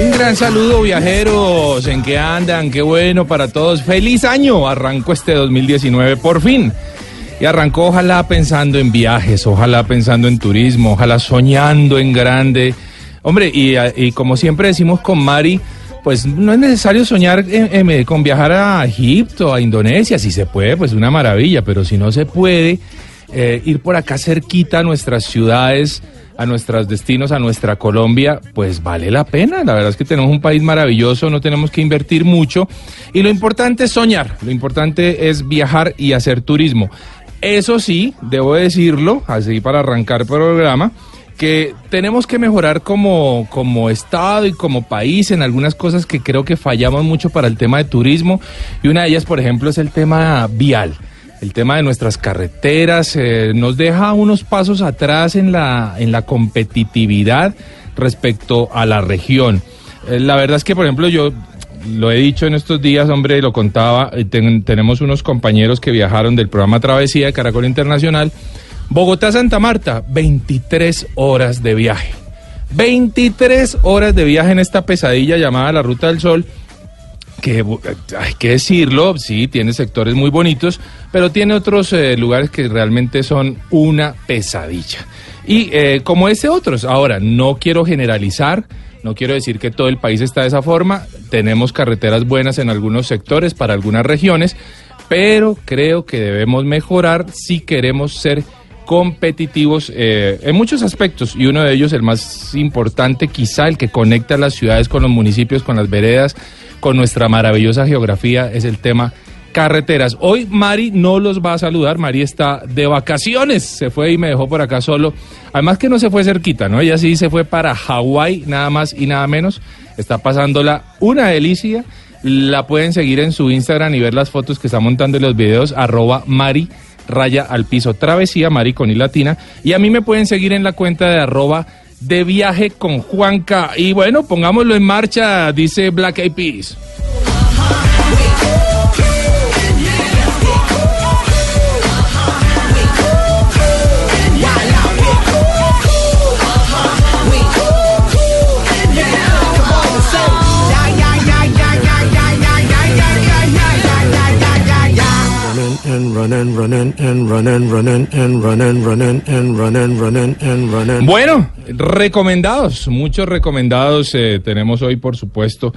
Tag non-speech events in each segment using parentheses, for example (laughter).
Un gran saludo viajeros, ¿en qué andan? Qué bueno para todos. Feliz año, arrancó este 2019 por fin. Y arrancó ojalá pensando en viajes, ojalá pensando en turismo, ojalá soñando en grande. Hombre, y, como siempre decimos con Mari, pues no es necesario soñar con viajar a Egipto, a Indonesia, si se puede, pues una maravilla, pero si no se puede, eh, ir por acá cerquita a nuestras ciudades, a nuestros destinos, a nuestra Colombia, pues vale la pena. La verdad es que tenemos un país maravilloso, no tenemos que invertir mucho y lo importante es soñar, lo importante es viajar y hacer turismo. Eso sí, debo decirlo, así para arrancar el programa, que tenemos que mejorar como, como Estado y como país en algunas cosas que creo que fallamos mucho para el tema de turismo y una de ellas, por ejemplo, es el tema vial. El tema de nuestras carreteras eh, nos deja unos pasos atrás en la, en la competitividad respecto a la región. Eh, la verdad es que, por ejemplo, yo lo he dicho en estos días, hombre, lo contaba, eh, tenemos unos compañeros que viajaron del programa Travesía de Caracol Internacional Bogotá-Santa Marta, 23 horas de viaje. 23 horas de viaje en esta pesadilla llamada la Ruta del Sol, que hay que decirlo, sí, tiene sectores muy bonitos, pero tiene otros eh, lugares que realmente son una pesadilla. Y eh, como ese otros, ahora, no quiero generalizar, no quiero decir que todo el país está de esa forma, tenemos carreteras buenas en algunos sectores, para algunas regiones, pero creo que debemos mejorar si queremos ser competitivos eh, en muchos aspectos y uno de ellos, el más importante, quizá el que conecta las ciudades con los municipios, con las veredas, con nuestra maravillosa geografía, es el tema carreteras. Hoy Mari no los va a saludar, Mari está de vacaciones, se fue y me dejó por acá solo. Además que no se fue cerquita, ¿no? Ella sí se fue para Hawái, nada más y nada menos. Está pasándola una delicia. La pueden seguir en su Instagram y ver las fotos que está montando en los videos, arroba Mari raya al piso travesía maricón y latina y a mí me pueden seguir en la cuenta de arroba de viaje con Juanca. Y bueno pongámoslo en marcha dice Black Eyed Peas Bueno, recomendados, muchos recomendados eh, tenemos hoy, por supuesto,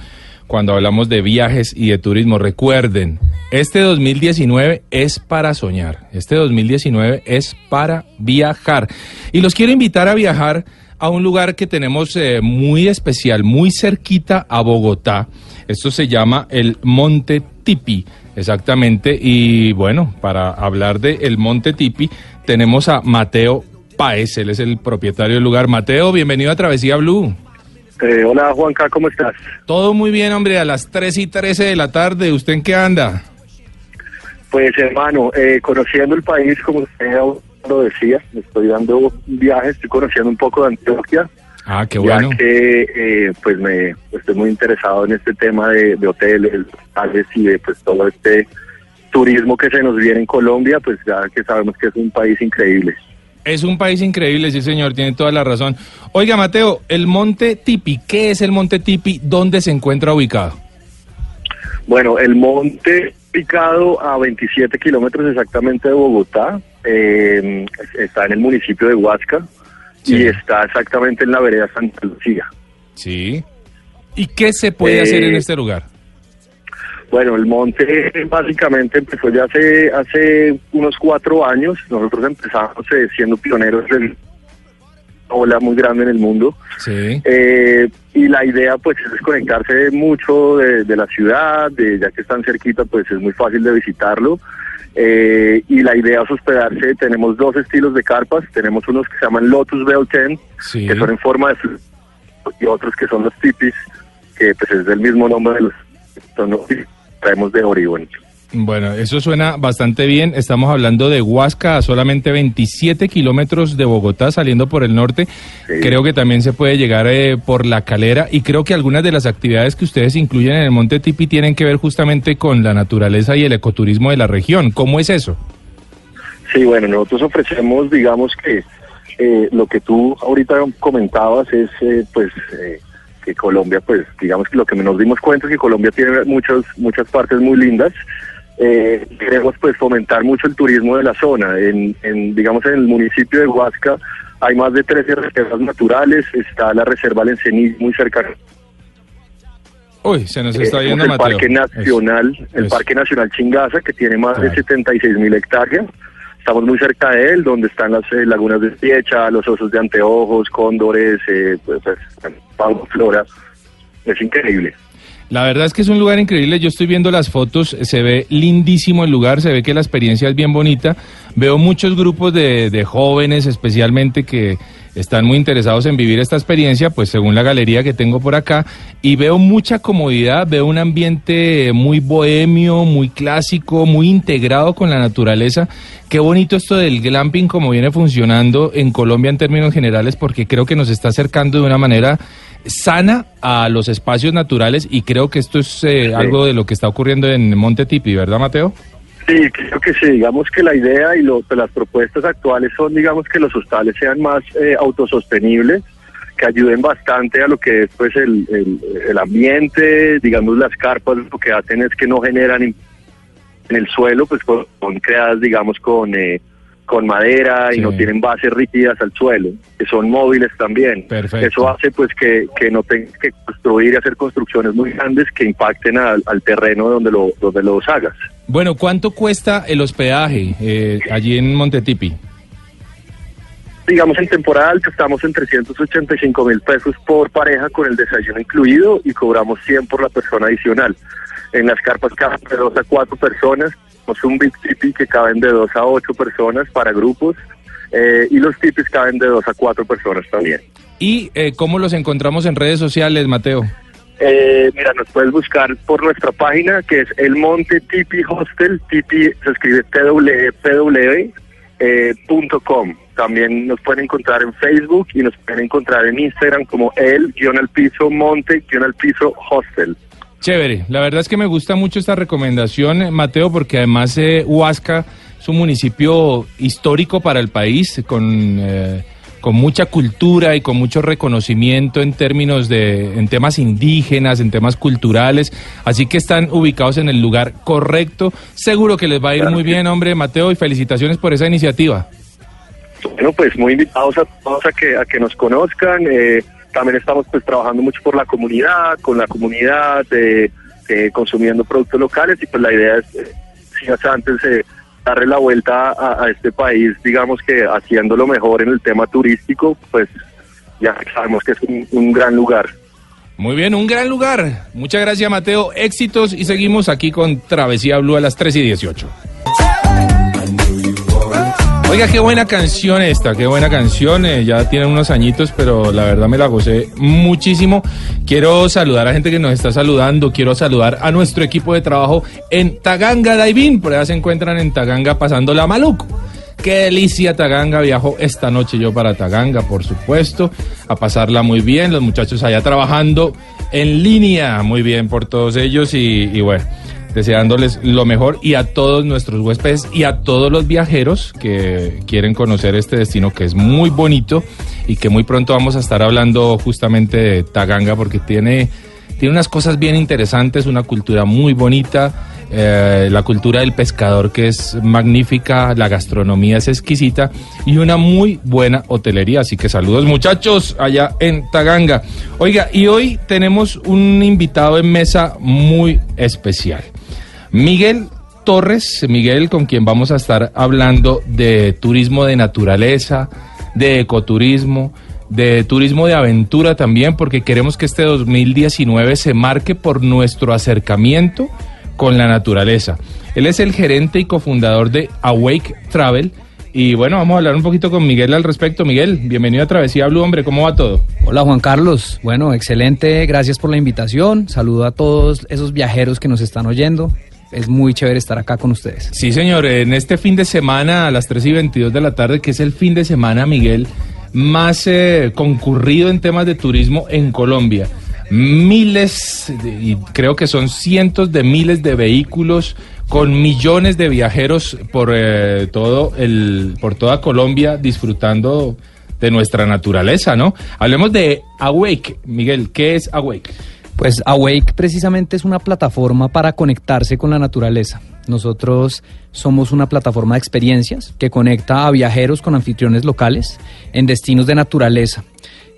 cuando hablamos de viajes y de turismo. Recuerden, este 2019 es para soñar, este 2019 es para viajar. Y los quiero invitar a viajar a un lugar que tenemos eh, muy especial, muy cerquita a Bogotá. Esto se llama el Monte Tipi. Exactamente, y bueno, para hablar de el Monte Tipi, tenemos a Mateo Paez, él es el propietario del lugar. Mateo, bienvenido a Travesía Blue. Eh, hola Juanca, ¿cómo estás? Todo muy bien, hombre, a las 3 y 13 de la tarde, ¿usted en qué anda? Pues hermano, eh, conociendo el país, como usted lo decía, estoy dando un viaje, estoy conociendo un poco de Antioquia, Ah, qué bueno. Ya que eh, pues me estoy muy interesado en este tema de, hoteles, hoteles y de pues todo este turismo que se nos viene en Colombia, pues ya que sabemos que es un país increíble. Es un país increíble, sí señor, tiene toda la razón. Oiga Mateo, el Monte Tipi, ¿qué es el Monte Tipi? ¿Dónde se encuentra ubicado? Bueno, el monte ubicado a 27 kilómetros exactamente de Bogotá, eh, está en el municipio de Huasca, y está exactamente en la vereda Santa Lucía. Sí. ¿Y qué se puede hacer en eh, este lugar? Bueno, el monte básicamente empezó ya hace, hace unos cuatro años. Nosotros empezamos eh, siendo pioneros una ola muy grande en el mundo. Sí. Eh, y la idea pues es desconectarse mucho de, de la ciudad, de, ya que están cerquita pues es muy fácil de visitarlo. Eh, y la idea es hospedarse, tenemos dos estilos de carpas, tenemos unos que se llaman Lotus Bell 10, que son en forma de y otros que son los tipis, que pues es del mismo nombre de los que traemos de Orión. Bueno, eso suena bastante bien. Estamos hablando de Huasca, a solamente 27 kilómetros de Bogotá, saliendo por el norte. Creo que también se puede llegar eh, por la calera y creo que algunas de las actividades que ustedes incluyen en el Monte Tipi tienen que ver justamente con la naturaleza y el ecoturismo de la región. ¿Cómo es eso? Sí, bueno, nosotros ofrecemos, digamos que eh, lo que tú ahorita comentabas es, eh, pues, que Colombia, pues digamos que lo que nos dimos cuenta es que Colombia tiene muchos, muchas partes muy lindas. Eh, queremos pues fomentar mucho el turismo de la zona. En, en, digamos en el municipio de Huasca hay más de 13 reservas naturales, está la reserva Lencení muy cercana. Uy, se nos está yendo el Mateo. Parque Nacional, el. Parque Nacional Chingaza, que tiene más Claro. de 76 mil hectáreas. Estamos muy cerca de él, donde están las eh, lagunas de Piecha, los osos de anteojos, cóndores, eh, pues, pues, flora. Es increíble. La verdad es que es un lugar increíble. Yo estoy viendo las fotos, se ve lindísimo el lugar, se ve que la experiencia es bien bonita. Veo muchos grupos de, de jóvenes, especialmente que están muy interesados en vivir esta experiencia, pues según la galería que tengo por acá, y veo mucha comodidad, veo un ambiente muy bohemio, muy clásico, muy integrado con la naturaleza. Qué bonito esto del glamping como viene funcionando en Colombia en términos generales, porque creo que nos está acercando de una manera sana a los espacios naturales y creo que esto es eh, Sí. algo de lo que está ocurriendo en Monte Tipi, ¿verdad, Mateo? Sí, creo que sí. Digamos que la idea y lo, pues, las propuestas actuales son, digamos, que los hostales sean más eh, autosostenibles, que ayuden bastante a lo que es pues el, el, el ambiente, digamos, las carpas lo que hacen es que no generan en el suelo, pues son creadas, digamos, con eh, con madera y no tienen bases rígidas al suelo, que son móviles también. Perfecto. Eso hace pues que, que no tengas que construir y hacer construcciones muy grandes que impacten al, al terreno donde lo donde los hagas. Bueno, ¿cuánto cuesta el hospedaje eh, allí en Monte Tipi? Digamos, en temporada alta estamos en 385 mil pesos por pareja con el desayuno incluido y cobramos 100 por la persona adicional. En las carpas caben de 2 a 4 personas, tenemos un Big Tipi que caben de 2 a 8 personas para grupos eh, y los tipis caben de 2 a 4 personas también. ¿Y eh, cómo los encontramos en redes sociales, Mateo? Eh, mira, nos puedes buscar por nuestra página que es El Monte Tipi Hostel, Tipi se escribe pw, eh, punto com. También nos pueden encontrar en Facebook y nos pueden encontrar en Instagram como el guion al piso monte guion al piso hostel. Chévere, la verdad es que me gusta mucho esta recomendación, Mateo, porque además eh, Huasca es un municipio histórico para el país, con, eh, con mucha cultura y con mucho reconocimiento en términos de, en temas indígenas, en temas culturales, así que están ubicados en el lugar correcto. Seguro que les va a ir muy bien, hombre, Mateo, y felicitaciones por esa iniciativa. Bueno, pues muy invitados a todos a que, a que nos conozcan. eh, también estamos pues trabajando mucho por la comunidad, con la comunidad, eh, eh, consumiendo productos locales y pues la idea es, eh, decías antes, eh, darle la vuelta a, este país, digamos que haciéndolo mejor en el tema turístico, pues ya sabemos que es un, un gran lugar. Muy bien, un gran lugar. Muchas gracias, Mateo. Éxitos y seguimos aquí con Travesía Blue a las 3 y 18. Oiga, qué buena canción esta, qué buena canción. eh, ya tiene unos añitos, pero la verdad me la gocé muchísimo. Quiero saludar a gente que nos está saludando. Quiero saludar a nuestro equipo de trabajo en Taganga Daivin. Por allá se encuentran en Taganga pasando la maluco. Qué delicia Taganga, viajo esta noche yo para Taganga, por supuesto, a pasarla muy bien, los muchachos allá trabajando en línea, muy bien por todos ellos y bueno, deseándoles lo mejor y a todos nuestros huéspedes y a todos los viajeros que quieren conocer este destino que es muy bonito y que muy pronto vamos a estar hablando justamente de Taganga porque tiene, tiene unas cosas bien interesantes, una cultura muy bonita, eh, la cultura del pescador que es magnífica, la gastronomía es exquisita y una muy buena hotelería. Así que saludos muchachos allá en Taganga. Oiga, y hoy tenemos un invitado en mesa muy especial. Miguel Torres, Miguel con quien vamos a estar hablando de turismo de naturaleza, de ecoturismo, de turismo de aventura también, porque queremos que este 2019 se marque por nuestro acercamiento con la naturaleza. Él es el gerente y cofundador de Awake Travel. Y bueno, vamos a hablar un poquito con Miguel al respecto. Miguel, bienvenido a Travesía Blue, hombre, ¿cómo va todo? Hola Juan Carlos, bueno, excelente, gracias por la invitación, saludo a todos esos viajeros que nos están oyendo, es muy chévere estar acá con ustedes. Sí, señor, en este fin de semana a las 3 y 22 de la tarde, que es el fin de semana, Miguel, más eh, concurrido en temas de turismo en Colombia. Miles, y creo que son cientos de miles de vehículos con millones de viajeros por eh, todo el, por toda Colombia disfrutando de nuestra naturaleza, ¿no? Hablemos de Awake. Miguel, ¿qué es Awake? Pues Awake precisamente es una plataforma para conectarse con la naturaleza. Nosotros somos una plataforma de experiencias que conecta a viajeros con anfitriones locales en destinos de naturaleza.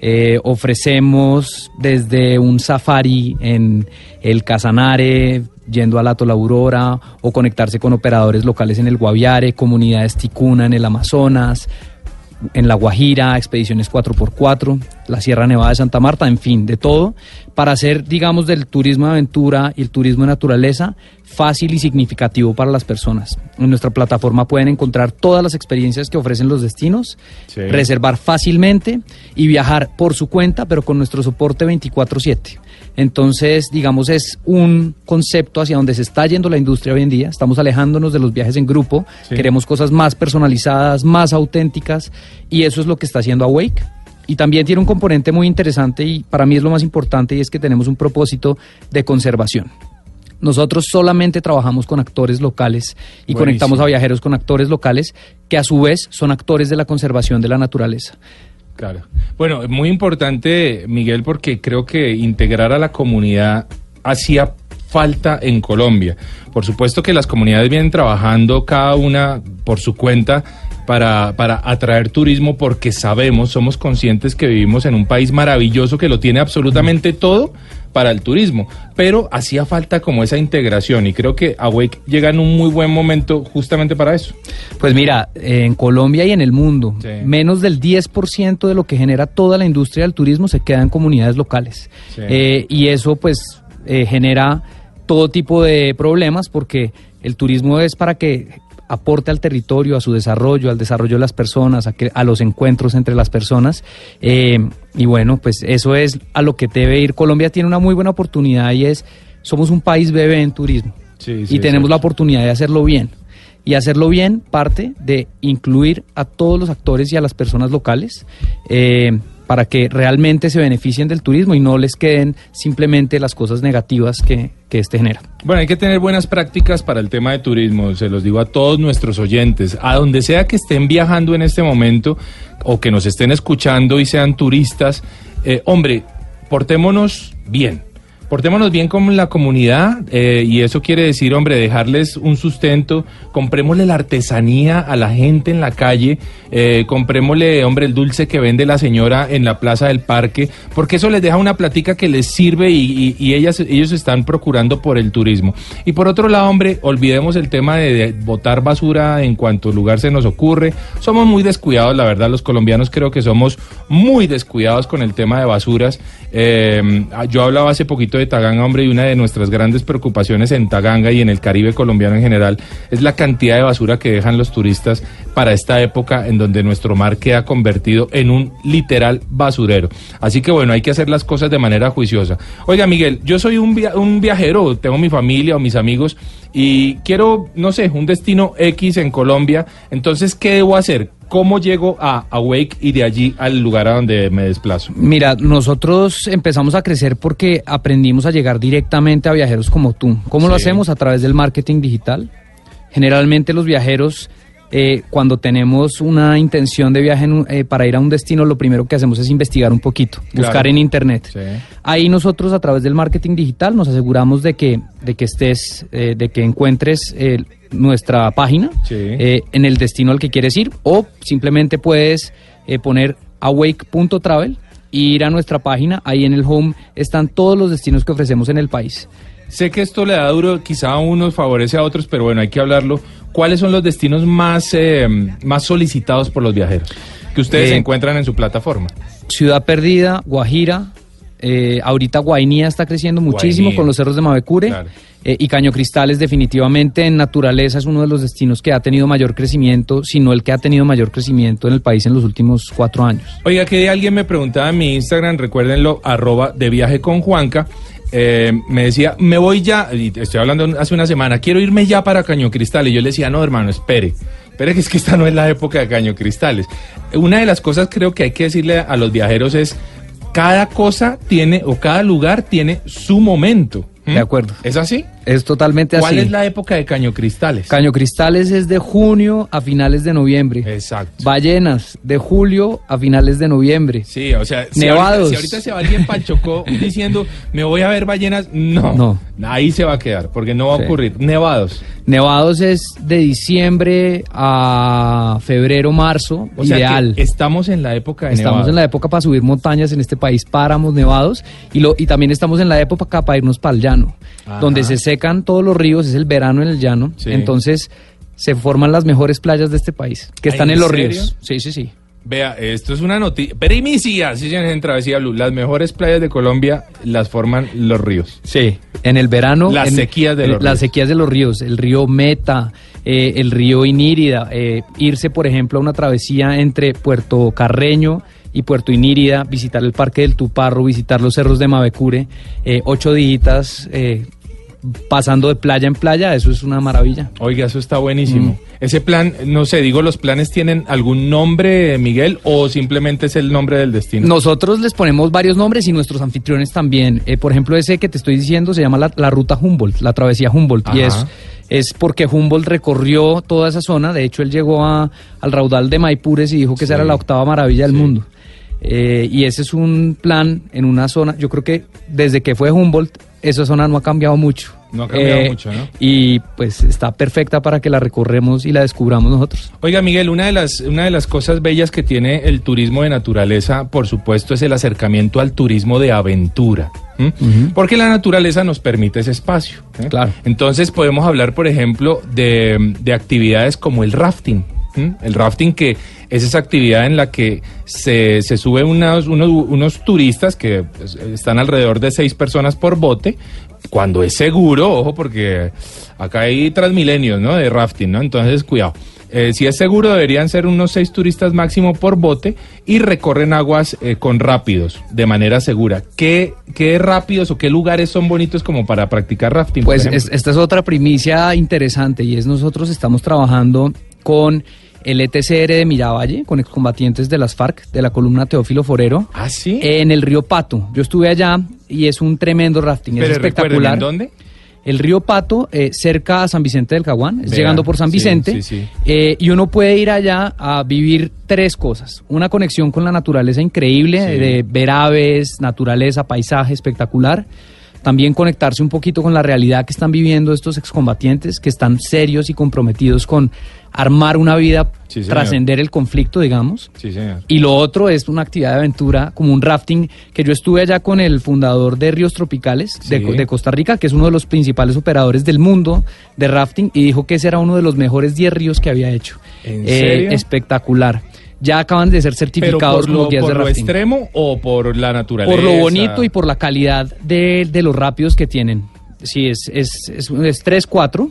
Eh, ofrecemos desde un safari en el Casanare, yendo a la Aurora, o conectarse con operadores locales en el Guaviare, comunidades ticuna en el Amazonas, en La Guajira, expediciones 4x4, la Sierra Nevada de Santa Marta, en fin, de todo, para hacer, digamos, del turismo de aventura y el turismo de naturaleza fácil y significativo para las personas. En nuestra plataforma pueden encontrar todas las experiencias que ofrecen los destinos, reservar fácilmente y viajar por su cuenta, pero con nuestro soporte 24/7. Entonces, digamos, es un concepto hacia donde se está yendo la industria hoy en día. Estamos alejándonos de los viajes en grupo, queremos cosas más personalizadas, más auténticas, y eso es lo que está haciendo Awake. Y también tiene un componente muy interesante y para mí es lo más importante y es que tenemos un propósito de conservación. Nosotros solamente trabajamos con actores locales y conectamos a viajeros con actores locales que a su vez son actores de la conservación de la naturaleza. Claro. Bueno, muy importante, Miguel, porque creo que integrar a la comunidad hacía falta en Colombia. Por supuesto que las comunidades vienen trabajando cada una por su cuenta para, para atraer turismo porque sabemos, somos conscientes que vivimos en un país maravilloso que lo tiene absolutamente todo para el turismo, pero hacía falta como esa integración y creo que Awake llega en un muy buen momento justamente para eso. Pues mira, en Colombia y en el mundo, menos del 10% de lo que genera toda la industria del turismo se queda en comunidades locales. Eh, y eso pues eh, genera todo tipo de problemas porque el turismo es para que aporte al territorio, a su desarrollo, al desarrollo de las personas, a, que, a los encuentros entre las personas. Eh, y bueno, pues eso es a lo que debe ir. Colombia tiene una muy buena oportunidad y es, somos un país bebé en turismo y tenemos la oportunidad de hacerlo bien. Y hacerlo bien parte de incluir a todos los actores y a las personas locales. Eh, para que realmente se beneficien del turismo y no les queden simplemente las cosas negativas que, que este genera. Bueno, hay que tener buenas prácticas para el tema de turismo, se los digo a todos nuestros oyentes, a donde sea que estén viajando en este momento o que nos estén escuchando y sean turistas, eh, hombre, portémonos bien portémonos bien con la comunidad eh, y eso quiere decir, hombre, dejarles un sustento, comprémosle la artesanía a la gente en la calle, eh, comprémosle, hombre, el dulce que vende la señora en la plaza del parque, porque eso les deja una platica que les sirve y, ellas, ellos están procurando por el turismo. Y por otro lado, hombre, olvidemos el tema de, botar basura en cuanto lugar se nos ocurre. Somos muy descuidados, la verdad, los colombianos creo que somos muy descuidados con el tema de basuras. Eh, yo hablaba hace poquito de Taganga, hombre, y una de nuestras grandes preocupaciones en Taganga y en el Caribe colombiano en general es la cantidad de basura que dejan los turistas para esta época en donde nuestro mar queda convertido en un literal basurero. Así que bueno, hay que hacer las cosas de manera juiciosa. Oiga, Miguel, yo soy un, viajero, tengo mi familia o mis amigos y quiero, no sé, un destino X en Colombia. Entonces, ¿qué debo hacer? ¿Cómo llego a Awake y de allí al lugar a donde me desplazo? Mira, nosotros empezamos a crecer porque aprendimos a llegar directamente a viajeros como tú. ¿Cómo lo hacemos? A través del marketing digital. Generalmente los viajeros eh, cuando tenemos una intención de viaje eh, para ir a un destino, lo primero que hacemos es investigar un poquito, buscar en internet. Ahí nosotros a través del marketing digital nos aseguramos de que, de que estés, eh, de que encuentres nuestra página en el destino al que quieres ir o simplemente puedes poner awake.travel e ir a nuestra página. Ahí en el home están todos los destinos que ofrecemos en el país. Sé que esto le da duro, quizá a unos favorece a otros, pero bueno, hay que hablarlo. ¿Cuáles son los destinos más, eh, más solicitados por los viajeros que ustedes eh, encuentran en su plataforma? Ciudad Perdida, Guajira, eh, ahorita Guainía está creciendo muchísimo con los cerros de Mavecure. y Caño Cristales definitivamente en naturaleza es uno de los destinos que ha tenido mayor crecimiento, si no el que ha tenido mayor crecimiento en el país en los últimos cuatro años. Oiga, que alguien me preguntaba en mi Instagram, recuérdenlo, arroba de viaje con Juanca, eh, me decía, me voy ya, y estoy hablando hace una semana, quiero irme ya para Caño Cristal. Y yo le decía, no, hermano, espere, espere que es que esta no es la época de Caño Cristales. Una de las cosas creo que hay que decirle a los viajeros es, cada cosa tiene, o cada lugar tiene su momento. De acuerdo. ¿Es así? Es totalmente ¿Cuál así. es la época de Caño Cristales? Caño Cristales es de junio a finales de noviembre. Exacto. Ballenas, de julio a finales de noviembre. Sí, o sea, si Nevados. ahorita, si ahorita se va alguien para Chocó (laughs) diciendo, me voy a ver ballenas, no, No. ahí se va a quedar, porque no va Sí. a ocurrir. Nevados. Nevados es de diciembre a febrero, marzo, O sea, ideal. que estamos en la época de Estamos en la época para subir montañas en este país, páramos nevados, y, lo, y también estamos en la época para irnos para el llano, Ajá. donde se secan todos los ríos, es el verano en el llano, Sí. entonces se forman las mejores playas de este país, que ¿Ah, están en en los serio? ríos. Sí, sí, sí. Vea, esto es una noticia. Primicia, sí, en Travesía Blue. Las mejores playas de Colombia las forman los ríos. Sí. En el verano. Las en- sequías de los Las ríos. sequías de los ríos. El río Meta, eh, el río Inírida. eh, irse, por ejemplo, a una travesía entre Puerto Carreño y Puerto Inírida, visitar el Parque del Tuparro, visitar los cerros de Mavecure, eh, ocho días eh, pasando de playa en playa, eso es una maravilla. Oiga, eso está buenísimo. Mm. Ese plan, no sé, digo, ¿los planes tienen algún nombre, Miguel, o simplemente es el nombre del destino? Nosotros les ponemos varios nombres y nuestros anfitriones también. Eh, por ejemplo, ese que te estoy diciendo se llama la, la ruta Humboldt, la travesía Humboldt. Y es, es porque Humboldt recorrió toda esa zona. De hecho, él llegó a- al raudal de Maipures y dijo que esa era la octava maravilla del Sí. mundo. Eh, y ese es un plan en una zona, yo creo que desde que fue Humboldt, esa zona no ha cambiado mucho. Eh, No ha cambiado mucho, ¿no? Y pues está perfecta para que la recorremos y la descubramos nosotros. Oiga, Miguel, una de las una de las cosas bellas que tiene el turismo de naturaleza, por supuesto, es el acercamiento al turismo de aventura. Porque la naturaleza nos permite ese espacio. ¿eh? Claro. Entonces podemos hablar, por ejemplo, de, de actividades como el rafting. El rafting que es esa actividad en la que se, se suben unos, unos, unos turistas que pues, están alrededor de seis personas por bote, cuando es seguro, ojo, porque acá hay transmilenios, ¿no? De rafting, ¿no? Entonces, cuidado. Eh, si es seguro, deberían ser unos seis turistas máximo por bote y recorren aguas eh, con rápidos, de manera segura. ¿Qué, ¿Qué rápidos o qué lugares son bonitos como para practicar rafting? Pues es- esta es otra primicia interesante y es nosotros estamos trabajando con el ETCR de Miravalle, con excombatientes de las FARC, de la columna Teófilo Forero, ¿Ah, sí? en el río Pato. Yo estuve allá y es un tremendo rafting, es espectacular. ¿en dónde? El río Pato, eh, cerca a San Vicente del Caguán, es Vea, llegando por San Vicente, sí, sí. eh, y uno puede ir allá a vivir tres cosas. Una conexión con la naturaleza increíble, de ver aves, naturaleza, paisaje espectacular. También conectarse un poquito con la realidad que están viviendo estos excombatientes, que están serios y comprometidos con armar una vida, Sí, trascender el conflicto, digamos. Sí, señor. Y lo otro es una actividad de aventura, como un rafting, que yo estuve allá con el fundador de Ríos Tropicales de, Sí. Co- de Costa Rica, que es uno de los principales operadores del mundo de rafting, y dijo que ese era uno de los mejores 10 ríos que había hecho. ¿En Eh, serio? espectacular. Ya acaban de ser ¿Pero certificados por como lo, guías por de lo rafting. extremo o por la naturaleza? Por lo bonito y por la calidad de, de los rápidos que tienen. Sí, es, es, es, es 3-4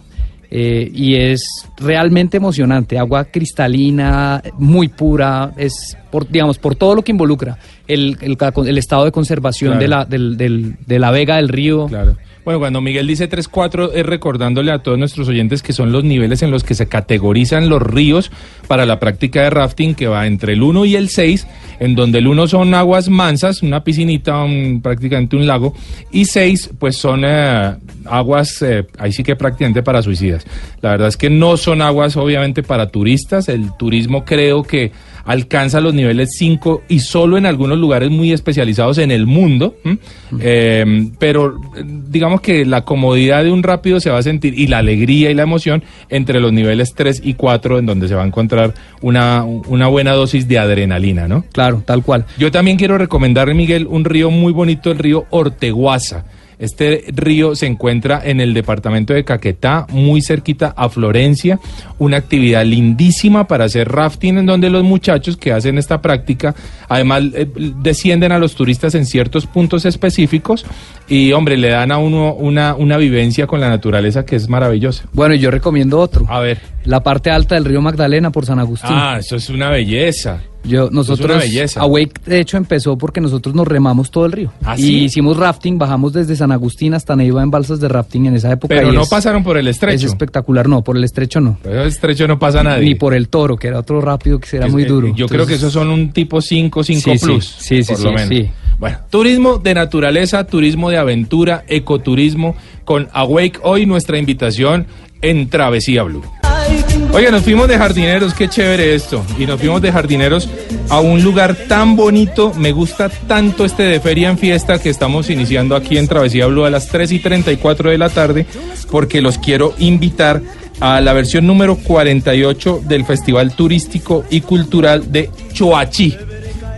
eh, y es realmente emocionante. Agua cristalina, muy pura, es por, digamos, por todo lo que involucra el, el, el estado de conservación Claro. de, la, del, del- de la vega del río. Claro. Bueno, cuando Miguel dice 3-4 es recordándole a todos nuestros oyentes que son los niveles en los que se categorizan los ríos para la práctica de rafting que va entre el 1 y el 6, en donde el 1 son aguas mansas, una piscinita, un- prácticamente un lago, y 6 pues son eh, aguas, eh, ahí sí que prácticamente para suicidas. La verdad es que no son aguas obviamente para turistas, el turismo creo que alcanza los niveles 5 y solo en algunos lugares muy especializados en el mundo, ¿m? Eh, pero digamos que la comodidad de un rápido se va a sentir y la alegría y la emoción entre los niveles 3 y 4 en donde se va a encontrar una, una buena dosis de adrenalina, ¿no? Claro, tal cual. Yo también quiero recomendarle, Miguel, un río muy bonito, el río Orteguaza. Este río se encuentra en el departamento de Caquetá, muy cerquita a Florencia. Una actividad lindísima para hacer rafting, en donde los muchachos que hacen esta práctica, además eh, descienden a los turistas en ciertos puntos específicos y, hombre, le dan a uno una, una vivencia con la naturaleza que es maravillosa. Bueno, y yo recomiendo otro. A ver. La parte alta del río Magdalena por San Agustín. Ah, eso es una belleza. Yo, es nosotros, una belleza. Awake de hecho empezó porque nosotros nos remamos todo el río. ¿Ah, y sí? hicimos rafting, bajamos desde San Agustín hasta Neiva en balsas de rafting en esa época. Pero no es- pasaron por el Es estrecho. espectacular, no, por el estrecho no. Por el estrecho no pasa nadie. Ni por el toro, que era otro rápido que era Es- muy duro. Yo creo que esos son un tipo 5, 5 Sí, sí, plus. sí, sí, por lo menos. sí. Bueno, turismo de naturaleza, turismo de aventura, ecoturismo con Awake. Hoy nuestra invitación en Travesía Blue. Oye, nos fuimos de jardineros, qué chévere esto. Y nos fuimos de jardineros a un lugar tan bonito. Me gusta tanto este de Feria en Fiesta que estamos iniciando aquí en Travesía Blue a las 3 y 34 de la tarde, porque los quiero invitar a la versión número 48 del Festival Turístico y Cultural de Choachí.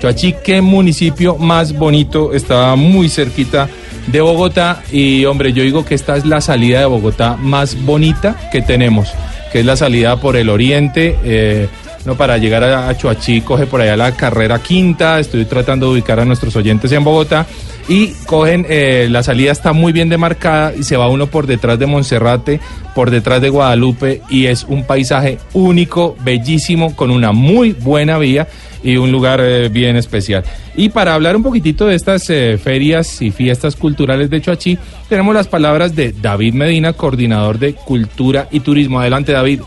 Choachí, qué municipio más bonito, está muy cerquita de Bogotá y hombre, yo digo que esta es la salida de Bogotá más bonita que tenemos, que es la salida por el oriente. Eh, no, para llegar a Choachí coge por allá la carrera quinta, estoy tratando de ubicar a nuestros oyentes en Bogotá y cogen, eh, la salida está muy bien demarcada y se va uno por detrás de Monserrate, por detrás de Guadalupe y es un paisaje único, bellísimo, con una muy buena vía y un lugar eh, bien especial. Y para hablar un poquitito de estas eh, ferias y fiestas culturales de Choachí, tenemos las palabras de David Medina, coordinador de Cultura y Turismo. Adelante, David.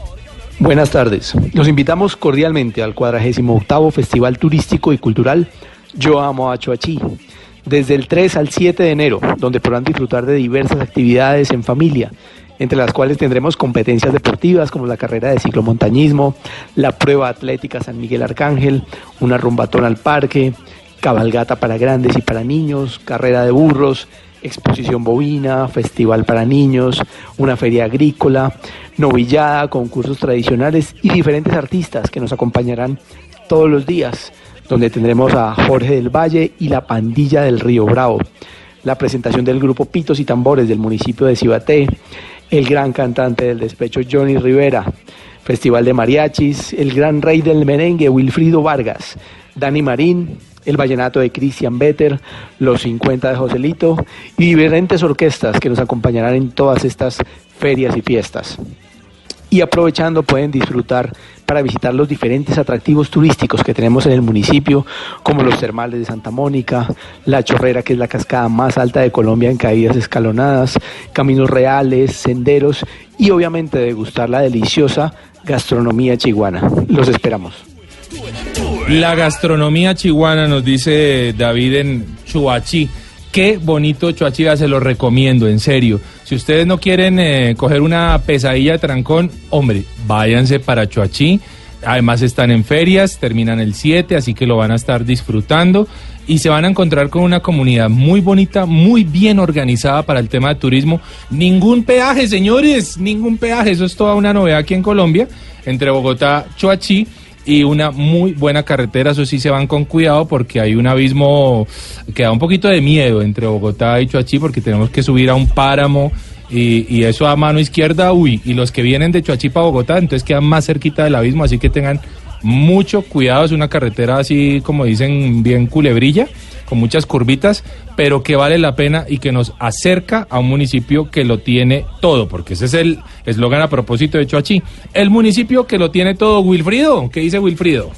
Buenas tardes. Los invitamos cordialmente al 48 Festival Turístico y Cultural Yo Amo a Choachí, desde el 3 al 7 de enero, donde podrán disfrutar de diversas actividades en familia, entre las cuales tendremos competencias deportivas como la carrera de ciclomontañismo, la prueba atlética San Miguel Arcángel, una rumbatón al parque, cabalgata para grandes y para niños, carrera de burros, exposición bovina, festival para niños, una feria agrícola, novillada, concursos tradicionales y diferentes artistas que nos acompañarán todos los días, donde tendremos a Jorge del Valle y la pandilla del Río Bravo, la presentación del grupo Pitos y Tambores del municipio de Cibaté, el gran cantante del despecho Johnny Rivera, Festival de Mariachis, el gran rey del merengue Wilfrido Vargas, Dani Marín, el vallenato de Christian Better, los 50 de Joselito y diferentes orquestas que nos acompañarán en todas estas ferias y fiestas. Y aprovechando pueden disfrutar para visitar los diferentes atractivos turísticos que tenemos en el municipio, como los termales de Santa Mónica, la Chorrera, que es la cascada más alta de Colombia en caídas escalonadas, caminos reales, senderos y obviamente degustar la deliciosa gastronomía chiguana. Los esperamos. La gastronomía chihuana, nos dice David en Chuachi. Qué bonito Chuachi, se lo recomiendo, en serio. Si ustedes no quieren eh, coger una pesadilla de trancón, hombre, váyanse para Chuachi. Además están en ferias, terminan el 7, así que lo van a estar disfrutando y se van a encontrar con una comunidad muy bonita, muy bien organizada para el tema de turismo. Ningún peaje, señores, ningún peaje. Eso es toda una novedad aquí en Colombia, entre Bogotá, Chuachi y una muy buena carretera. Eso sí se van con cuidado porque hay un abismo que da un poquito de miedo entre Bogotá y Chuachi porque tenemos que subir a un páramo y, y eso a mano izquierda, uy, y los que vienen de Chuachi para Bogotá, entonces quedan más cerquita del abismo, así que tengan mucho cuidado. Es una carretera así como dicen bien culebrilla con muchas curvitas, pero que vale la pena y que nos acerca a un municipio que lo tiene todo, porque ese es el eslogan a propósito de Choachí. El municipio que lo tiene todo, Wilfrido. ¿Qué dice Wilfrido?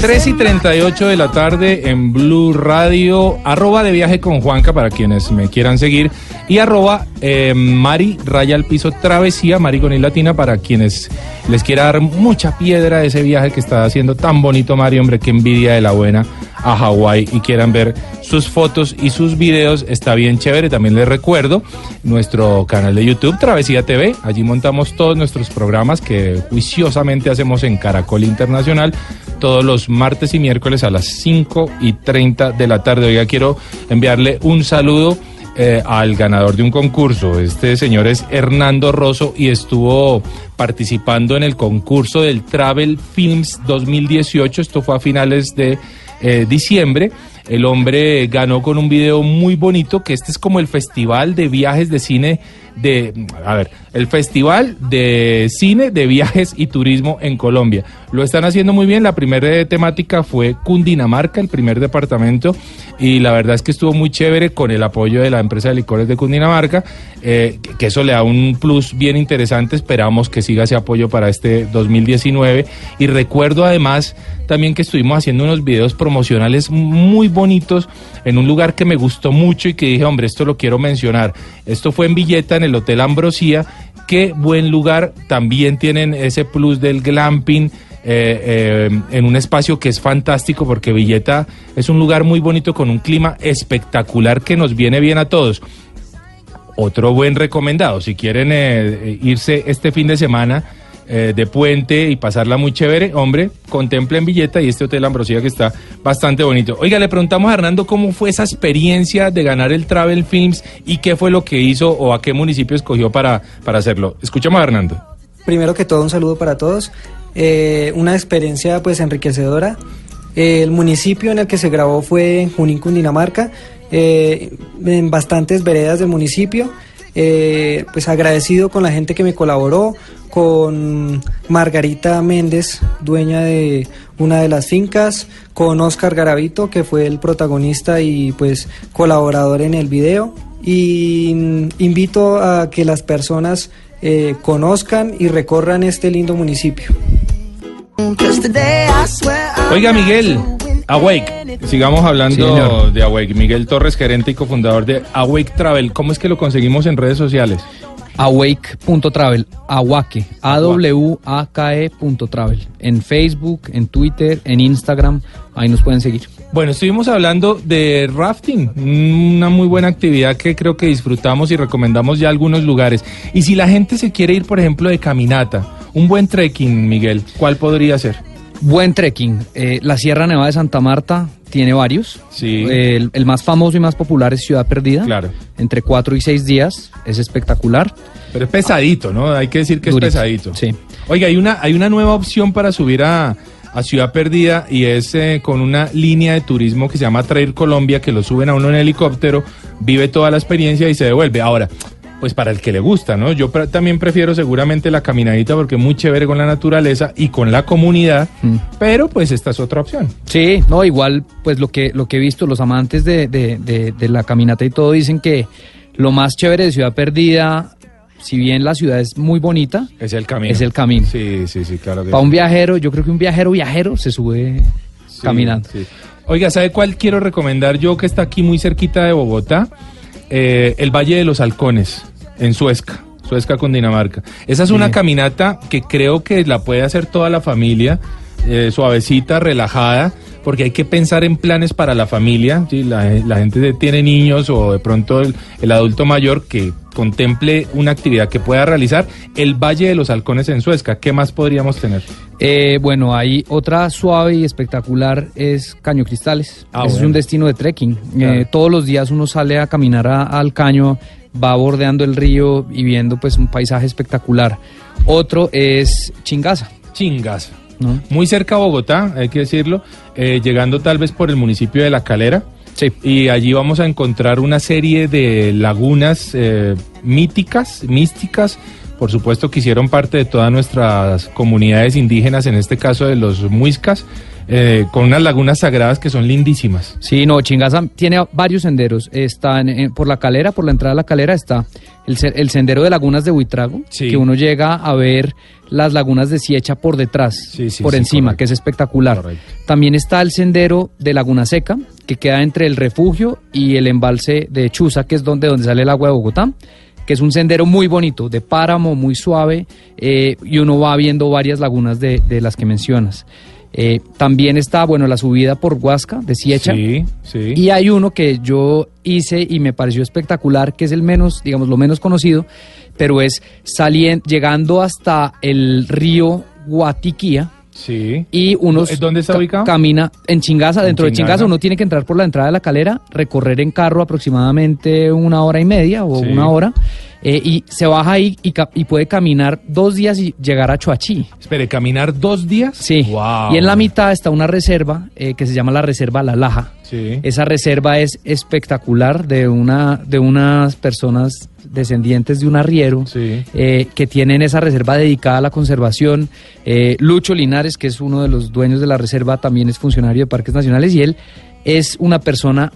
3 y 38 de la tarde en Blue Radio, arroba de viaje con Juanca para quienes me quieran seguir y arroba eh, Mari Raya al Piso Travesía, Mari con Latina para quienes les quiera dar mucha piedra de ese viaje que está haciendo tan bonito Mari, hombre, qué envidia de la buena a Hawái y quieran ver sus fotos y sus videos, está bien chévere. También les recuerdo nuestro canal de YouTube, Travesía TV. Allí montamos todos nuestros programas que juiciosamente hacemos en Caracol Internacional todos los martes y miércoles a las 5 y 30 de la tarde. Oiga, quiero enviarle un saludo. Eh, al ganador de un concurso. Este señor es Hernando Rosso y estuvo participando en el concurso del Travel Films 2018. Esto fue a finales de eh, diciembre. El hombre ganó con un video muy bonito, que este es como el festival de viajes de cine de, a ver, el Festival de Cine, de Viajes y Turismo en Colombia. Lo están haciendo muy bien. La primera temática fue Cundinamarca, el primer departamento, y la verdad es que estuvo muy chévere con el apoyo de la empresa de licores de Cundinamarca, eh, que eso le da un plus bien interesante. Esperamos que siga ese apoyo para este 2019. Y recuerdo además también que estuvimos haciendo unos videos promocionales muy bonitos en un lugar que me gustó mucho y que dije, hombre, esto lo quiero mencionar. Esto fue en Villeta, en el Hotel Ambrosía. Qué buen lugar. También tienen ese plus del glamping eh, eh, en un espacio que es fantástico porque Villeta es un lugar muy bonito con un clima espectacular que nos viene bien a todos. Otro buen recomendado, si quieren eh, irse este fin de semana eh, de puente y pasarla muy chévere, hombre, contemplen Villeta y este Hotel Ambrosía que está bastante bonito. Oiga, le preguntamos a Hernando cómo fue esa experiencia de ganar el Travel Films y qué fue lo que hizo o a qué municipio escogió para, para hacerlo. Escuchamos a Hernando. Primero que todo, un saludo para todos. Eh, una experiencia pues enriquecedora. Eh, el municipio en el que se grabó fue Junín, Cundinamarca, en bastantes veredas del municipio. Eh, pues agradecido con la gente que me colaboró, con Margarita Méndez, dueña de una de las fincas, con Oscar Garavito, que fue el protagonista y pues colaborador en el video. Y invito a que las personas eh, conozcan y recorran este lindo municipio. Oiga, Miguel, Awake. Sigamos hablando de Awake. Miguel Torres, gerente y cofundador de Awake Travel. ¿Cómo es que lo conseguimos en redes sociales? Awake.travel, Awake, A-W-A-K-E.travel. En Facebook, en Twitter, en Instagram, ahí nos pueden seguir. Bueno, estuvimos hablando de rafting, una muy buena actividad que creo que disfrutamos y recomendamos ya algunos lugares. Y si la gente se quiere ir, por ejemplo, de caminata, un buen trekking, Miguel, ¿cuál podría ser? Buen trekking. Eh, la Sierra Nevada de Santa Marta tiene varios. Sí. Eh, el, el más famoso y más popular es Ciudad Perdida. Claro. Entre cuatro y seis días. Es espectacular. Pero es pesadito, ¿no? Hay que decir que Durito, es pesadito. sí. Oiga, hay una, hay una nueva opción para subir a, a Ciudad Perdida y es eh, con una línea de turismo que se llama Trail Colombia, que lo suben a uno en helicóptero, vive toda la experiencia y se devuelve. Ahora, pues para el que le gusta, ¿no? Yo pre- también prefiero seguramente la caminadita porque es muy chévere con la naturaleza y con la comunidad, Mm. pero pues esta es otra opción. Sí, no, igual, pues lo que, lo que he visto, los amantes de, de- de- de la caminata y todo dicen que lo más chévere de Ciudad Perdida, si bien la ciudad es muy bonita, Es el camino. Es el camino. Sí, sí, sí, claro que para sí. un viajero, yo creo que un viajero viajero se sube Sí, caminando. sí. Oiga, ¿sabe cuál quiero recomendar yo que está aquí muy cerquita de Bogotá? Eh, el Valle de los Halcones, en Suezca, Suezca con Dinamarca. Esa es una Sí. caminata que creo que la puede hacer toda la familia, eh, suavecita, relajada, porque hay que pensar en planes para la familia. ¿sí? La, la gente tiene niños o de pronto el, el adulto mayor que contemple una actividad que pueda realizar. El Valle de los Halcones en Suezca, ¿qué más podríamos tener? Eh, bueno, hay otra suave y espectacular, es Caño Cristales. Ah, Ese es bueno. un destino de trekking. Claro. Eh, todos los días uno sale a caminar a- al caño, va bordeando el río y viendo pues un paisaje espectacular. Otro es Chingaza, Chingas. ¿no? muy cerca a Bogotá, hay que decirlo, eh, llegando tal vez por el municipio de La Calera. Sí. Y allí vamos a encontrar una serie de lagunas eh, míticas, místicas, por supuesto que hicieron parte de todas nuestras comunidades indígenas, en este caso de los muiscas, eh, con unas lagunas sagradas que son lindísimas. Sí, no, Chingaza tiene varios senderos. Está en- en- por la calera, por la entrada a la calera está el, se- el sendero de lagunas de Huitrago, Sí. que uno llega a ver las lagunas de Siecha por detrás, Sí, sí, por encima, correcto. que es espectacular. Correcto. También está el sendero de Laguna Seca, que queda entre el refugio y el embalse de Chuza, que es donde, donde sale el agua de Bogotá que es un sendero muy bonito, de páramo, muy suave, eh, y uno va viendo varias lagunas de, de las que mencionas. Eh, también está, bueno, la subida por Huasca, de Siecha, Sí, sí. y hay uno que yo hice y me pareció espectacular, que es el menos, digamos, lo menos conocido, pero es salien- llegando hasta el río Guatiquía sí. y uno ¿Dónde está ca- ubicado? camina en Chingaza, En dentro de Chingaza. Chingaza uno tiene que entrar por la entrada de la calera, recorrer en carro aproximadamente una hora y media o Sí. una hora. Eh, y se baja ahí y, puede caminar dos días y llegar a Choachí. Espere, ¿caminar dos días? Sí. Wow. Y en la mitad está una reserva eh, que se llama la Reserva La Laja. Sí. Esa reserva es espectacular de una de unas personas descendientes de un arriero Sí. eh, que tienen esa reserva dedicada a la conservación. Lucho Linares, que es uno de los dueños de la reserva, también es funcionario de Parques Nacionales y él es una persona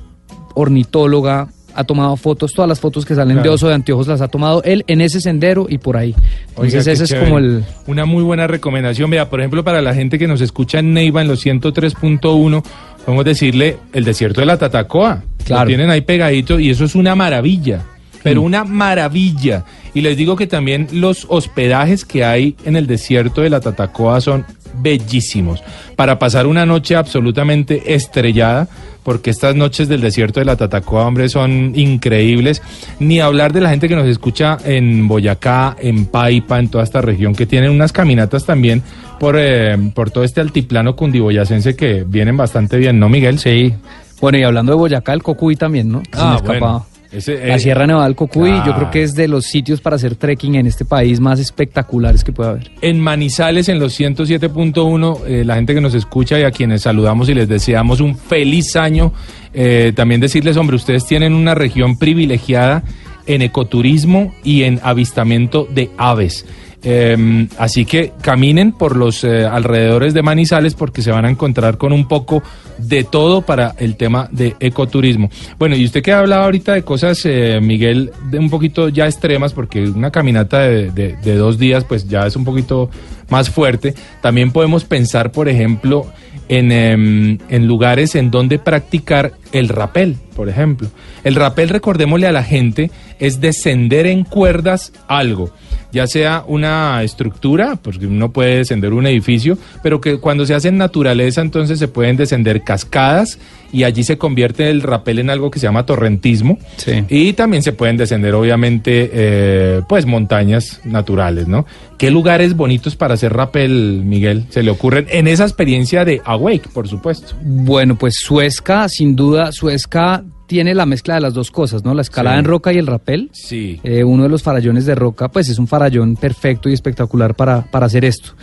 ornitóloga. Ha tomado fotos, todas las fotos que salen de oso de anteojos las ha tomado él en ese sendero y por ahí. Entonces ese es chévere. como el... Una muy buena recomendación. Vea, por ejemplo, para la gente que nos escucha en Neiva en los 103.1, podemos decirle el desierto de la Tatacoa. Claro. Lo tienen ahí pegadito y eso es una maravilla. Pero Mm. una maravilla. Y les digo que también los hospedajes que hay en el desierto de la Tatacoa son bellísimos. Para pasar una noche absolutamente estrellada, porque estas noches del desierto de la Tatacoa, hombre, son increíbles. Ni hablar de la gente que nos escucha en Boyacá, en Paipa, en toda esta región, que tienen unas caminatas también por, eh, por todo este altiplano cundiboyacense que vienen bastante bien, ¿no, Miguel? Sí. Bueno, y hablando de Boyacá, el Cocuy también, ¿no? Que se me Ah, bueno. Ese, La eh, Sierra Nevada del Cocuy, yo creo que es de los sitios para hacer trekking en este país más espectaculares que puede haber. En Manizales, en los 107.1, eh, la gente que nos escucha y a quienes saludamos y les deseamos un feliz año. Eh, también decirles, hombre, ustedes tienen una región privilegiada en ecoturismo y en avistamiento de aves. Eh, así que caminen por los eh, alrededores de Manizales porque se van a encontrar con un poco de todo para el tema de ecoturismo. Bueno, y usted que hablaba ahorita de cosas, eh, Miguel, de un poquito ya extremas, porque una caminata de, dos días pues ya es un poquito más fuerte. También podemos pensar, por ejemplo, en, em, en lugares en donde practicar el rapel, por ejemplo. El rapel, recordémosle a la gente, es descender en cuerdas algo, ya sea una estructura, porque uno puede descender un edificio, pero que cuando se hace en naturaleza, entonces se pueden descender cascadas y allí se convierte el rapel en algo que se llama torrentismo. Sí. Y también se pueden descender, obviamente, eh, pues montañas naturales, ¿no? ¿Qué lugares bonitos para hacer rappel, Miguel, se le ocurren en esa experiencia de Awake, por supuesto? Bueno, pues Suezca, sin duda, Suezca tiene la mezcla de las dos cosas, ¿no? La escalada Sí. en roca y el rapel. Sí. Eh, uno de los farallones de roca, pues es un farallón perfecto y espectacular para, para hacer esto.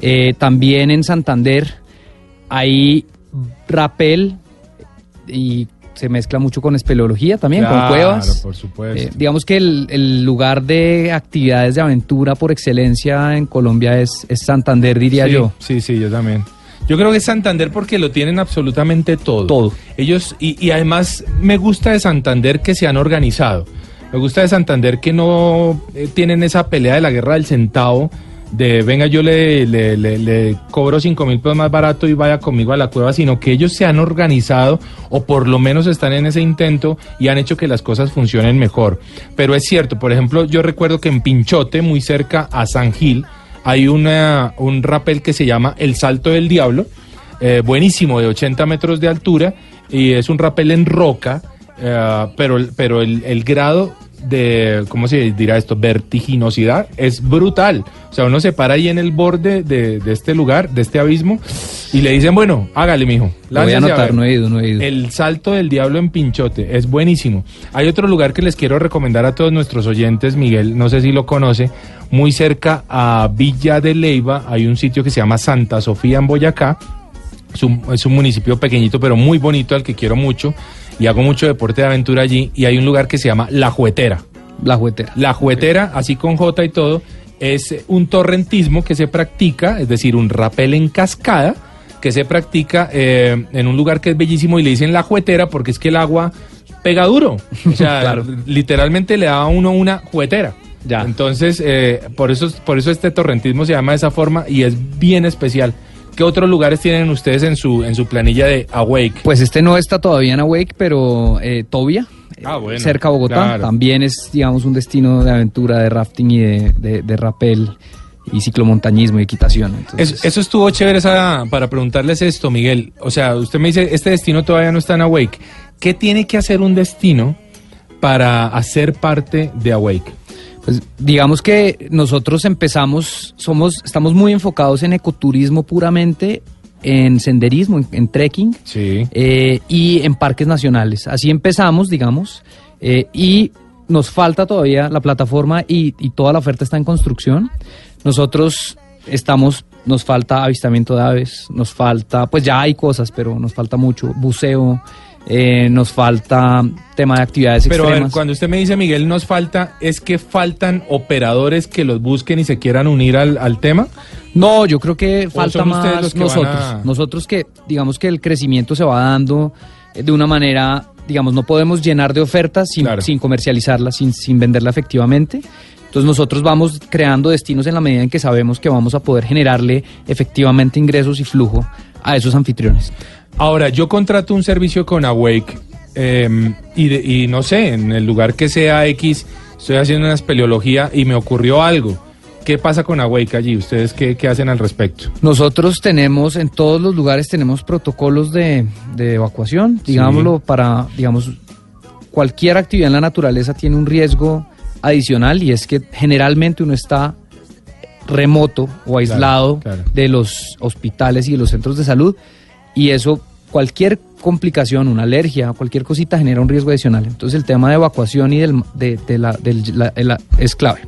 Eh, también en Santander hay rapel y se mezcla mucho con espeleología también, con Claro, cuevas. por supuesto. Eh, digamos que el, el lugar de actividades de aventura por excelencia en Colombia es, es Santander, diría sí, yo. Sí, sí, yo también. Yo creo que es Santander porque lo tienen absolutamente todo. Todo. Ellos, y, y además me gusta de Santander que se han organizado. Me gusta de Santander que no eh, tienen esa pelea de la guerra del centavo, de venga yo le, le, le- le cobro cinco mil pesos más barato y vaya conmigo a la cueva, sino que ellos se han organizado o por lo menos están en ese intento y han hecho que las cosas funcionen mejor. Pero es cierto, por ejemplo, yo recuerdo que en Pinchote, muy cerca a San Gil, hay una, un rappel que se llama El Salto del Diablo, eh, buenísimo, de 80 metros de altura, y es un rappel en roca, eh, pero, pero el, el grado de, ¿cómo se dirá esto? Vertiginosidad es brutal. O sea, uno se para ahí en el borde de, de este lugar, de este abismo, y le dicen, bueno, hágale, mijo. Lo voy a anotar, ver". no he ido, no he ido. El salto del diablo en Pinchote es buenísimo. Hay otro lugar que les quiero recomendar a todos nuestros oyentes, Miguel, no sé si lo conoce, muy cerca a Villa de Leiva hay un sitio que se llama Santa Sofía en Boyacá. Es un, es un municipio pequeñito pero muy bonito al que quiero mucho y hago mucho deporte de aventura allí y hay un lugar que se llama La Juetera. La juguetera. La juetera, así con J y todo, es un torrentismo que se practica, es decir, un rapel en cascada que se practica eh, en un lugar que es bellísimo y le dicen la juetera porque es que el agua pega duro. O sea, (laughs) Claro. literalmente le da a uno una juetera. Ya. Entonces, eh, por, eso, por eso este torrentismo se llama de esa forma y es bien especial. ¿Qué otros lugares tienen ustedes en su, en su planilla de Awake? Pues este no está todavía en Awake, pero eh, Tobia, Ah, bueno, cerca a Bogotá, claro. también es, digamos, un destino de aventura, de rafting y de, de, de rappel y ciclomontañismo y equitación. Entonces, Eso, eso estuvo chévere esa- para preguntarles esto, Miguel. O sea, usted me dice, este destino todavía no está en Awake. ¿Qué tiene que hacer un destino para hacer parte de Awake? Pues digamos que nosotros empezamos, somos, estamos muy enfocados en ecoturismo puramente, en senderismo, en, en trekking Sí. eh, y en parques nacionales. Así empezamos, digamos, eh, y nos falta todavía la plataforma y, y toda la oferta está en construcción. Nosotros estamos, nos falta avistamiento de aves, nos falta, pues ya hay cosas, pero nos falta mucho, buceo, eh, nos falta tema de actividades Pero a ver, extremas. cuando usted me dice, Miguel, nos falta, ¿es que faltan operadores que los busquen y se quieran unir al, al tema? No, yo creo que falta más los que van nosotros. a- Nosotros que, digamos que el crecimiento se va dando eh, de una manera, digamos, no podemos llenar de ofertas sin, Claro. sin comercializarla, sin, sin venderla efectivamente. Entonces nosotros vamos creando destinos en la medida en que sabemos que vamos a poder generarle efectivamente ingresos y flujo a esos anfitriones. Ahora, yo contrato un servicio con Awake eh, y, de- y no sé, en el lugar que sea X, estoy haciendo una espeleología y me ocurrió algo. ¿Qué pasa con Awake allí? ¿Ustedes qué, qué hacen al respecto? Nosotros tenemos, en todos los lugares tenemos protocolos de, de evacuación, digámoslo, para, digamos, cualquier actividad en la naturaleza tiene un riesgo adicional y es que generalmente uno está remoto o aislado claro. de los hospitales y de los centros de salud y eso cualquier complicación, una alergia, cualquier cosita genera un riesgo adicional. Entonces el tema de evacuación y del, de, de la, del- la- la- es clave.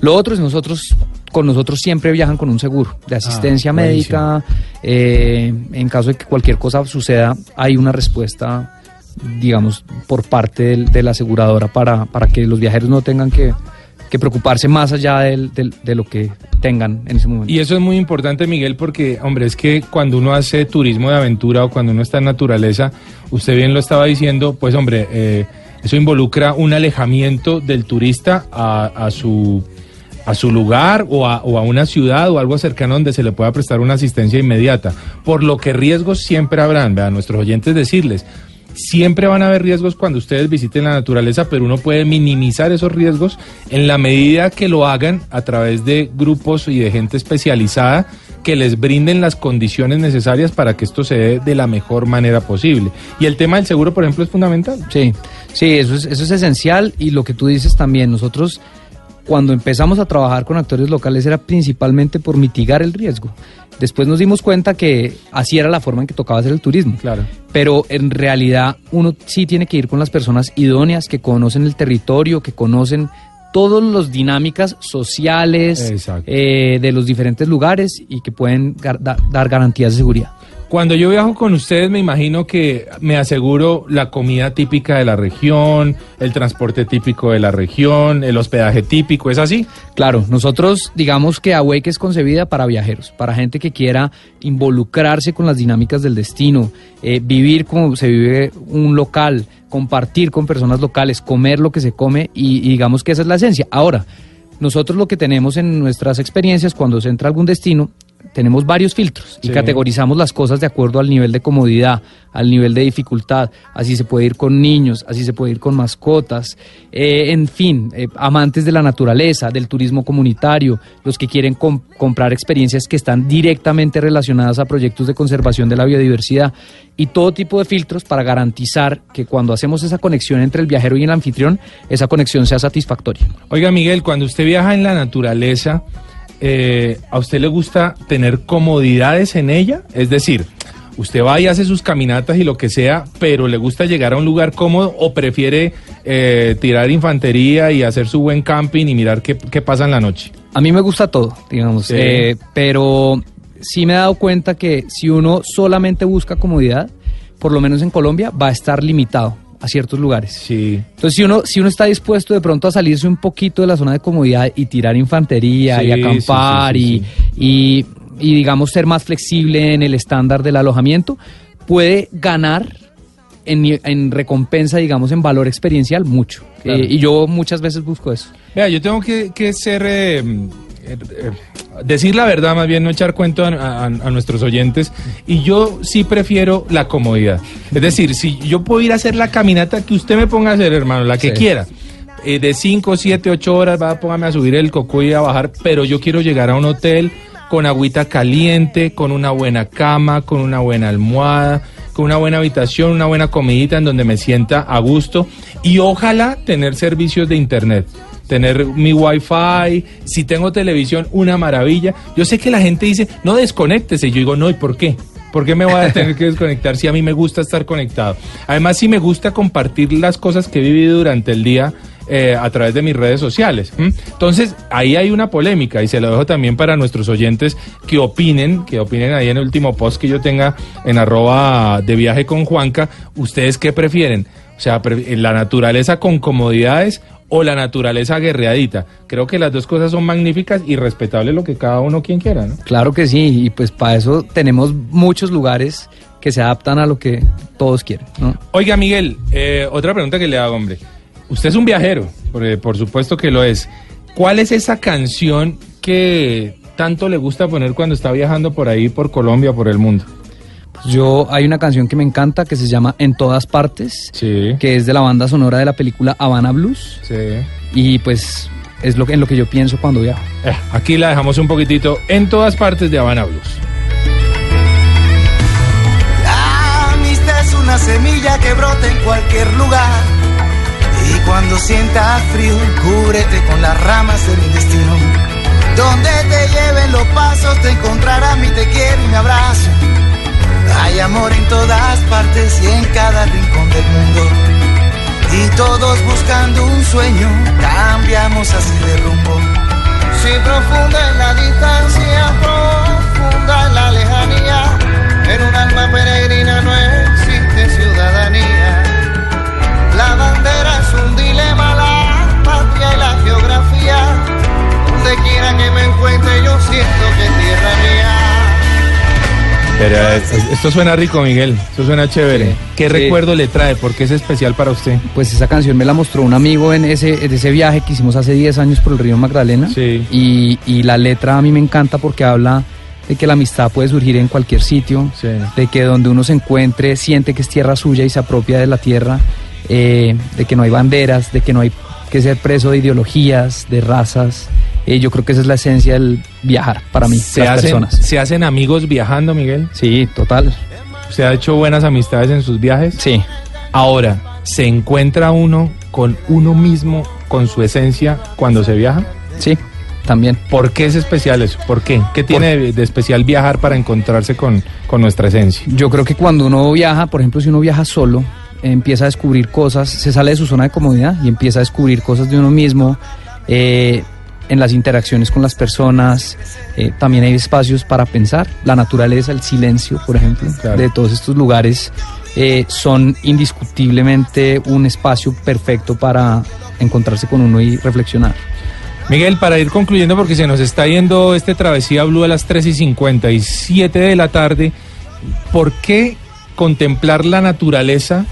Lo otro es nosotros, con nosotros siempre viajan con un seguro de asistencia médica. eh, en caso de que cualquier cosa suceda, hay una respuesta, digamos, por parte del- de la aseguradora para, para que los viajeros no tengan que, que preocuparse más allá de lo que tengan en ese momento. Y eso es muy importante, Miguel, porque, hombre, es que cuando uno hace turismo de aventura o cuando uno está en naturaleza, usted bien lo estaba diciendo, pues, hombre, eh, eso involucra un alejamiento del turista a, a su a su lugar o a, o a una ciudad o algo cercano donde se le pueda prestar una asistencia inmediata. Por lo que riesgos siempre habrán, vean, nuestros oyentes decirles, siempre van a haber riesgos cuando ustedes visiten la naturaleza, pero uno puede minimizar esos riesgos en la medida que lo hagan a través de grupos y de gente especializada que les brinden las condiciones necesarias para que esto se dé de la mejor manera posible. Y el tema del seguro, por ejemplo, es fundamental. Sí, sí, eso es, eso es esencial y lo que tú dices también, nosotros cuando empezamos a trabajar con actores locales era principalmente por mitigar el riesgo. Después nos dimos cuenta que así era la forma en que tocaba hacer el turismo. Claro. Pero en realidad uno sí tiene que ir con las personas idóneas que conocen el territorio, que conocen todas las dinámicas sociales eh, de los diferentes lugares y que pueden gar- dar garantías de seguridad. Cuando yo viajo con ustedes, me imagino que me aseguro la comida típica de la región, el transporte típico de la región, el hospedaje típico, ¿es así? Claro, nosotros digamos que Awake es concebida para viajeros, para gente que quiera involucrarse con las dinámicas del destino, eh, vivir como se vive un local, compartir con personas locales, comer lo que se come y, y digamos que esa es la esencia. Ahora, nosotros lo que tenemos en nuestras experiencias cuando se entra a algún destino, tenemos varios filtros y Sí. categorizamos las cosas de acuerdo al nivel de comodidad, al nivel de dificultad. Así se puede ir con niños, así se puede ir con mascotas, eh, en fin, eh, amantes de la naturaleza, del turismo comunitario, los que quieren com- comprar experiencias que están directamente relacionadas a proyectos de conservación de la biodiversidad y todo tipo de filtros para garantizar que cuando hacemos esa conexión entre el viajero y el anfitrión, esa conexión sea satisfactoria. Oiga, Miguel, cuando usted viaja en la naturaleza, eh, ¿a usted le gusta tener comodidades en ella? Es decir, usted va y hace sus caminatas y lo que sea, pero le gusta llegar a un lugar cómodo o prefiere eh, tirar infantería y hacer su buen camping y mirar qué, qué pasa en la noche. A mí me gusta todo, digamos, Sí. eh, pero sí me he dado cuenta que si uno solamente busca comodidad, por lo menos en Colombia, va a estar limitado a ciertos lugares. Sí. Entonces, si uno, si uno está dispuesto de pronto a salirse un poquito de la zona de comodidad y tirar infantería Sí, y acampar sí, sí, y, y, y, digamos, ser más flexible en el estándar del alojamiento, puede ganar en, recompensa, digamos, en valor experiencial mucho. Claro. Eh, y yo muchas veces busco eso. Vea, yo tengo que, que ser, eh, decir la verdad, más bien no echar cuento a, a- a nuestros oyentes. Y yo sí prefiero la comodidad. Es decir, si yo puedo ir a hacer la caminata que usted me ponga a hacer, hermano, la que Sí. quiera. eh, de 5, 7, 8 horas, va, póngame a subir el coco y a bajar, pero yo quiero llegar a un hotel con agüita caliente, con una buena cama, con una buena almohada, con una buena habitación, una buena comidita en donde me sienta a gusto y ojalá tener servicios de internet. Tener mi wifi, si tengo televisión, una maravilla. Yo sé que la gente dice, no desconéctese. Yo digo, no, ¿y por qué? ¿Por qué me voy a (laughs) tener que desconectar si a mí me gusta estar conectado? Además, sí me gusta compartir las cosas que he vivido durante el día eh, a través de mis redes sociales. Entonces, ahí hay una polémica y se lo dejo también para nuestros oyentes que opinen, que opinen ahí en el último post que yo tenga en arroba de viaje con Juanca. ¿Ustedes qué prefieren? O sea, pre- la naturaleza con comodidades o la naturaleza guerreadita. Creo que las dos cosas son magníficas y respetable lo que cada uno quien quiera, ¿no? Claro que sí, y pues para eso tenemos muchos lugares que se adaptan a lo que todos quieren, ¿no? Oiga, Miguel, eh, otra pregunta que le hago, hombre. Usted es un viajero, por, por supuesto que lo es. ¿Cuál es esa canción que tanto le gusta poner cuando está viajando por ahí, por Colombia, por el mundo? Pues yo hay una canción que me encanta que se llama En todas partes, Sí. que es de la banda sonora de la película Habana Blues Sí. y pues es lo que, en lo que yo pienso cuando viajo. Eh, aquí la dejamos un poquitito en todas partes de Habana Blues. La amistad es una semilla que brota en cualquier lugar. Y cuando sientas frío, cúbrete con las ramas de mi destino. Donde te lleven los pasos, te encontrarás mi te quiero y me abrazo. Hay amor en todas partes y en cada rincón del mundo. Y todos buscando un sueño, cambiamos así de rumbo. Si profunda en la distancia, profunda en la lejanía, en un alma peregrina no existe ciudadanía. La bandera es un dilema, la patria y la geografía. Donde quiera que me encuentre, yo siento Pero esto suena rico, Miguel. Esto suena chévere. ¿Qué Sí. recuerdo le trae? ¿Por qué es especial para usted? Pues esa canción me la mostró un amigo en ese, en ese viaje que hicimos hace 10 años por el río Magdalena. Sí. Y, y la letra a mí me encanta porque habla de que la amistad puede surgir en cualquier sitio, Sí. de que donde uno se encuentre siente que es tierra suya y se apropia de la tierra, eh, de que no hay banderas, de que no hay que ser preso de ideologías, de razas. Eh, yo creo que esa es la esencia del viajar para mí, ¿Se las hacen, personas. ¿Se hacen amigos viajando, Miguel? Sí, total. ¿Se ha hecho buenas amistades en sus viajes? Sí. Ahora, ¿se encuentra uno con uno mismo, con su esencia, cuando se viaja? Sí, también. ¿Por qué es especial eso? ¿Por qué? ¿Qué tiene de, de especial viajar para encontrarse con, con nuestra esencia? Yo creo que cuando uno viaja, por ejemplo, si uno viaja solo, empieza a descubrir cosas, se sale de su zona de comodidad y empieza a descubrir cosas de uno mismo. eh, en las interacciones con las personas, eh, también hay espacios para pensar. La naturaleza, el silencio, por ejemplo, Claro. de todos estos lugares eh, son indiscutiblemente un espacio perfecto para encontrarse con uno y reflexionar. Miguel, para ir concluyendo, porque se nos está yendo este Travesía Blue a las 3 y 57 de la tarde, ¿por qué contemplar la naturaleza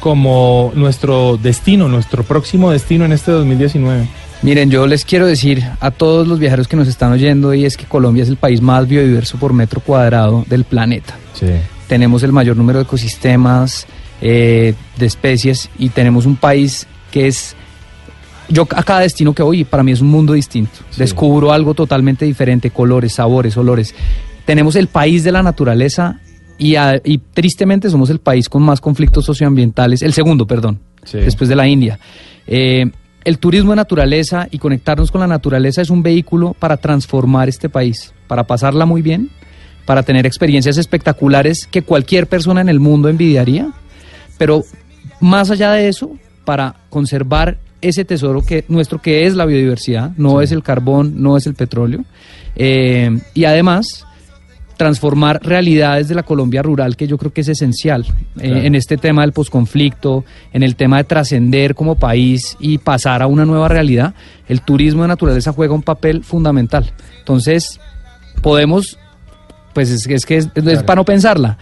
como nuestro destino, nuestro próximo destino en este 2019? Miren, yo les quiero decir a todos los viajeros que nos están oyendo y es que Colombia es el país más biodiverso por metro cuadrado del planeta. Sí. Tenemos el mayor número de ecosistemas, eh, de especies y tenemos un país que es... Yo a cada destino que voy, para mí es un mundo distinto. Sí. Descubro algo totalmente diferente, colores, sabores, olores. Tenemos el país de la naturaleza y, a- y tristemente somos el país con más conflictos socioambientales, el segundo, perdón, Sí. después de la India. Eh, el turismo de naturaleza y conectarnos con la naturaleza es un vehículo para transformar este país, para pasarla muy bien, para tener experiencias espectaculares que cualquier persona en el mundo envidiaría, pero más allá de eso, para conservar ese tesoro que nuestro que es la biodiversidad, no es el carbón, no es el petróleo, eh, y además transformar realidades de la Colombia rural que yo creo que es esencial eh, en este tema del posconflicto, en el tema de trascender como país y pasar a una nueva realidad, el turismo de naturaleza juega un papel fundamental. Entonces, podemos, pues es, es que es, es para no pensarla.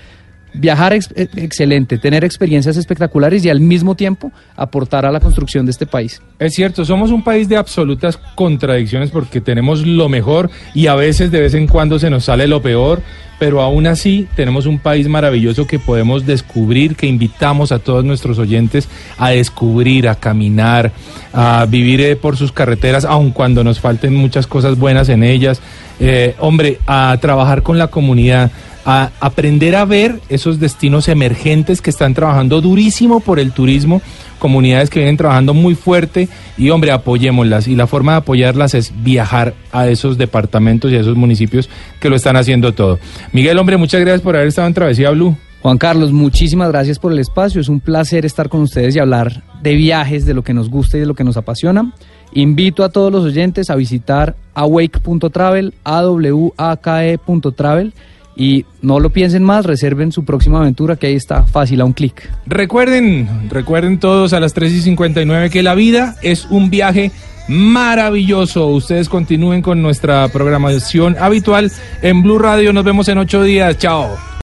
Viajar ex- eh, excelente, tener experiencias espectaculares y al mismo tiempo aportar a la construcción de este país. Es cierto, somos un país de absolutas contradicciones porque tenemos lo mejor y a veces de vez en cuando se nos sale lo peor, pero aún así tenemos un país maravilloso que podemos descubrir, que invitamos a todos nuestros oyentes a descubrir, a caminar, a vivir eh, por sus carreteras, aun cuando nos falten muchas cosas buenas en ellas. Eh, hombre, a trabajar con la comunidad, a aprender a ver esos destinos emergentes que están trabajando durísimo por el turismo, comunidades que vienen trabajando muy fuerte y hombre, apoyémoslas. Y la forma de apoyarlas es viajar a esos departamentos y a esos municipios que lo están haciendo todo. Miguel, hombre, muchas gracias por haber estado en Travesía Blue. Juan Carlos, muchísimas gracias por el espacio. Es un placer estar con ustedes y hablar de viajes, de lo que nos gusta y de lo que nos apasiona. Invito a todos los oyentes a visitar awake.travel, awake.travel y no lo piensen más, reserven su próxima aventura que ahí está fácil a un clic. Recuerden, recuerden todos a las 3 y 59 que la vida es un viaje maravilloso. Ustedes continúen con nuestra programación habitual en Blue Radio. Nos vemos en ocho días. Chao.